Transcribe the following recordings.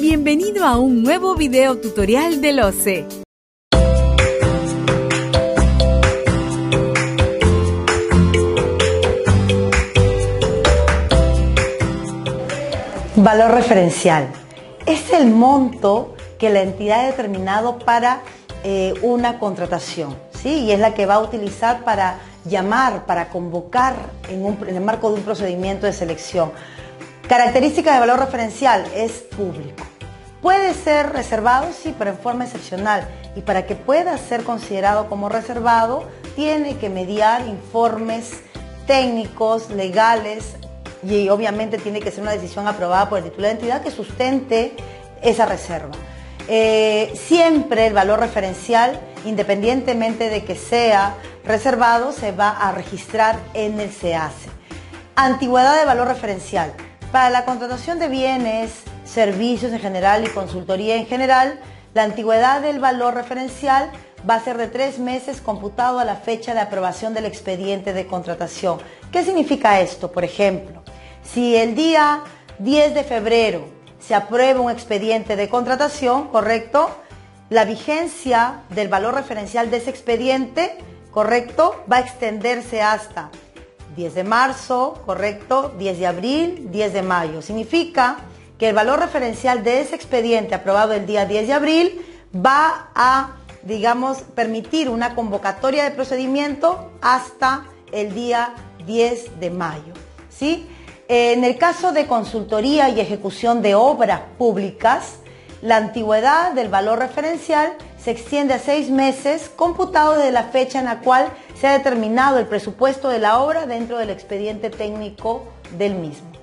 Bienvenido a un nuevo video tutorial del OCE. Valor referencial. Es el monto que la entidad ha determinado para eh, una contratación, ¿sí? Y es la que va a utilizar para llamar, para convocar en, en el marco de un procedimiento de selección. Característica de valor referencial es público. Puede ser reservado, sí, pero en forma excepcional. Y para que pueda ser considerado como reservado, tiene que mediar informes técnicos, legales, y obviamente tiene que ser una decisión aprobada por el titular de entidad que sustente esa reserva. Eh, siempre el valor referencial, independientemente de que sea reservado, se va a registrar en el SEACE. Antigüedad de valor referencial. Para la contratación de bienes, servicios en general y consultoría en general, la antigüedad del valor referencial va a ser de tres meses computado a la fecha de aprobación del expediente de contratación. ¿Qué significa esto? Por ejemplo, si el día 10 de febrero se aprueba un expediente de contratación, ¿correcto? La vigencia del valor referencial de ese expediente, ¿correcto? Va a extenderse hasta 10 de marzo, ¿correcto? 10 de abril, 10 de mayo. Significa que el valor referencial de ese expediente aprobado el día 10 de abril va a, digamos, permitir una convocatoria de procedimiento hasta el día 10 de mayo. ¿sí? En el caso de consultoría y ejecución de obras públicas, la antigüedad del valor referencial se extiende a seis meses computado desde la fecha en la cual se ha determinado el presupuesto de la obra dentro del expediente técnico del mismo.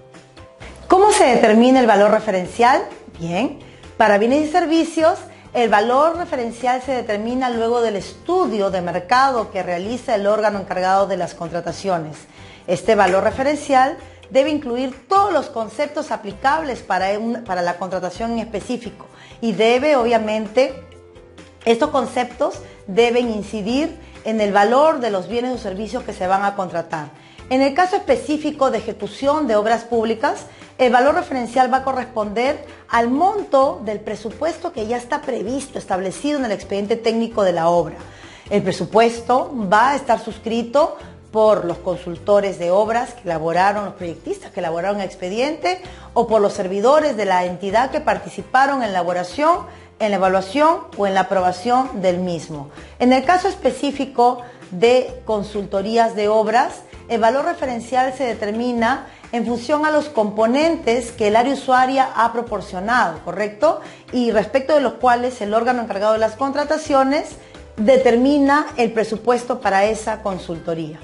¿Cómo se determina el valor referencial? Bien, para bienes y servicios, el valor referencial se determina luego del estudio de mercado que realiza el órgano encargado de las contrataciones. Este valor referencial debe incluir todos los conceptos aplicables para, para la contratación en específico y debe, obviamente, estos conceptos deben incidir en el valor de los bienes o servicios que se van a contratar. En el caso específico de ejecución de obras públicas, el valor referencial va a corresponder al monto del presupuesto que ya está previsto, establecido en el expediente técnico de la obra. El presupuesto va a estar suscrito por los consultores de obras que elaboraron, los proyectistas que elaboraron el expediente o por los servidores de la entidad que participaron en la elaboración, en la evaluación o en la aprobación del mismo. En el caso específico de consultorías de obras, el valor referencial se determina en función a los componentes que el área usuaria ha proporcionado, ¿correcto? Y respecto de los cuales el órgano encargado de las contrataciones determina el presupuesto para esa consultoría.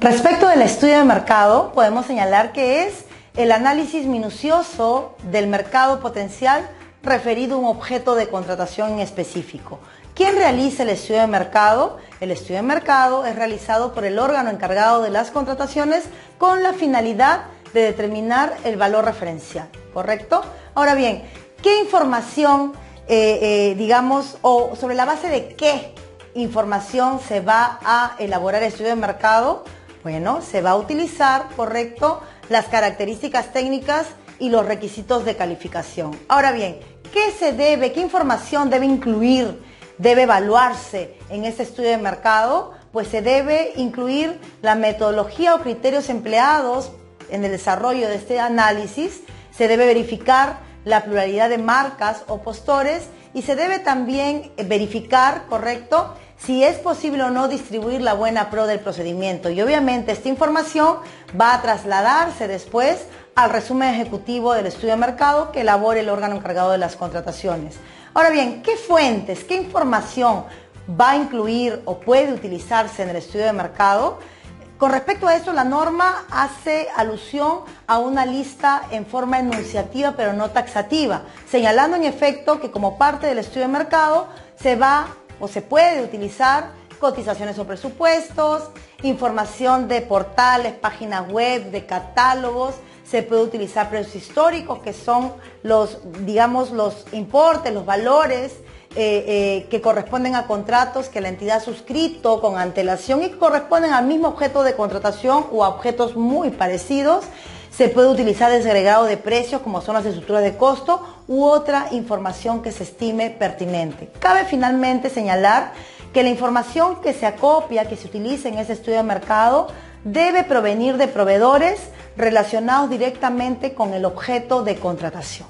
Respecto del estudio de mercado, podemos señalar que es el análisis minucioso del mercado potencial referido a un objeto de contratación en específico. ¿Quién realiza el estudio de mercado? El estudio de mercado es realizado por el órgano encargado de las contrataciones con la finalidad de determinar el valor referencial, ¿correcto? Ahora bien, ¿qué información, eh, eh, digamos, o sobre la base de qué información se va a elaborar el estudio de mercado? Bueno, se va a utilizar, correcto, las características técnicas y los requisitos de calificación. Ahora bien, ¿qué se debe, qué información debe incluir, debe evaluarse en ese estudio de mercado? Pues se debe incluir la metodología o criterios empleados en el desarrollo de este análisis, se debe verificar la pluralidad de marcas o postores y se debe también verificar, correcto, si es posible o no distribuir la buena pro del procedimiento. Y obviamente esta información va a trasladarse después al resumen ejecutivo del estudio de mercado que elabore el órgano encargado de las contrataciones. Ahora bien, ¿qué fuentes, qué información va a incluir o puede utilizarse en el estudio de mercado? Con respecto a eso, la norma hace alusión a una lista en forma enunciativa pero no taxativa, señalando en efecto que como parte del estudio de mercado se va o se puede utilizar cotizaciones o presupuestos, información de portales, páginas web, de catálogos, se puede utilizar precios históricos que son los, digamos, los importes, los valores eh, eh, que corresponden a contratos que la entidad ha suscrito con antelación y que corresponden al mismo objeto de contratación o a objetos muy parecidos Se puede utilizar desagregado de precios como son las estructuras de costo u otra información que se estime pertinente. Cabe finalmente señalar que la información que se acopia, que se utilice en ese estudio de mercado, debe provenir de proveedores relacionados directamente con el objeto de contratación.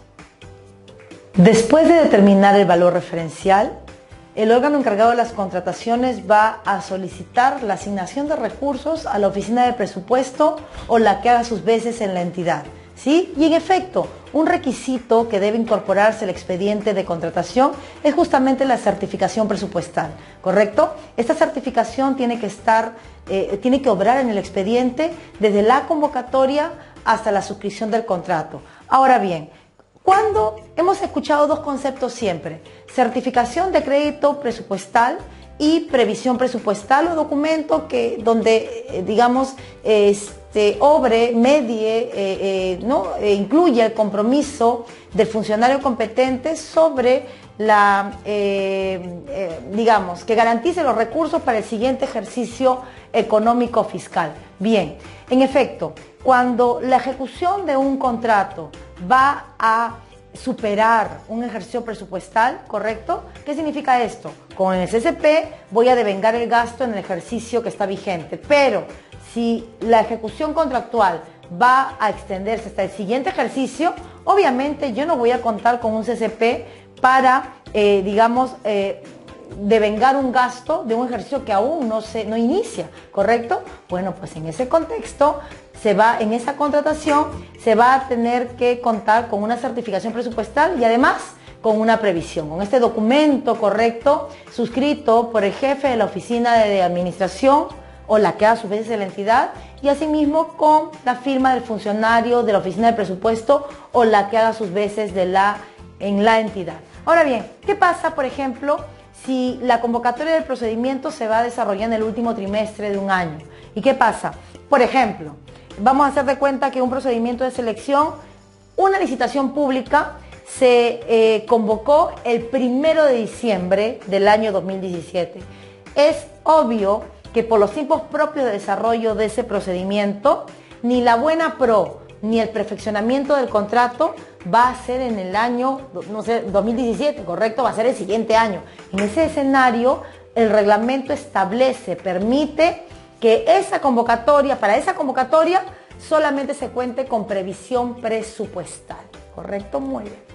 Después de determinar el valor referencial, el órgano encargado de las contrataciones va a solicitar la asignación de recursos a la oficina de presupuesto o la que haga sus veces en la entidad. ¿Sí? Y en efecto, un requisito que debe incorporarse al expediente de contratación es justamente la certificación presupuestal, ¿correcto? Esta certificación tiene que estar, eh, tiene que obrar en el expediente desde la convocatoria hasta la suscripción del contrato. Ahora bien, cuando hemos escuchado dos conceptos siempre, certificación de crédito presupuestal y previsión presupuestal o documento que donde eh, digamos este, obre, medie, eh, eh, ¿no? E incluye el compromiso del funcionario competente sobre la, digamos, que garantice los recursos para el siguiente ejercicio económico fiscal. Bien, en efecto, cuando la ejecución de un contrato va a superar un ejercicio presupuestal, ¿correcto? ¿Qué significa esto? Con el SSP voy a devengar el gasto en el ejercicio que está vigente, pero si la ejecución contractual va a extenderse hasta el siguiente ejercicio, obviamente yo no voy a contar con un CCP para, eh, digamos, eh, devengar un gasto de un ejercicio que aún no, se, no inicia, ¿correcto? Bueno, pues en ese contexto se va, en esa contratación se va a tener que contar con una certificación presupuestal y además con una previsión, con este documento correcto suscrito por el jefe de la oficina de administración o la que a su vez es la entidad y asimismo con la firma del funcionario de la oficina de presupuesto o la que haga sus veces de la, en la entidad. Ahora bien, ¿qué pasa, por ejemplo, si la convocatoria del procedimiento se va a desarrollar en el último trimestre de un año? ¿Y qué pasa? Por ejemplo, vamos a hacer de cuenta que un procedimiento de selección, una licitación pública, se eh, convocó el primero de diciembre del año 2017. Es obvio que por los tiempos propios de desarrollo de ese procedimiento, ni la buena pro ni el perfeccionamiento del contrato va a ser en el año, no sé, 2017, correcto, va a ser el siguiente año. En ese escenario, el reglamento establece, permite que esa convocatoria, para esa convocatoria, solamente se cuente con previsión presupuestal. ¿Correcto? Muy bien.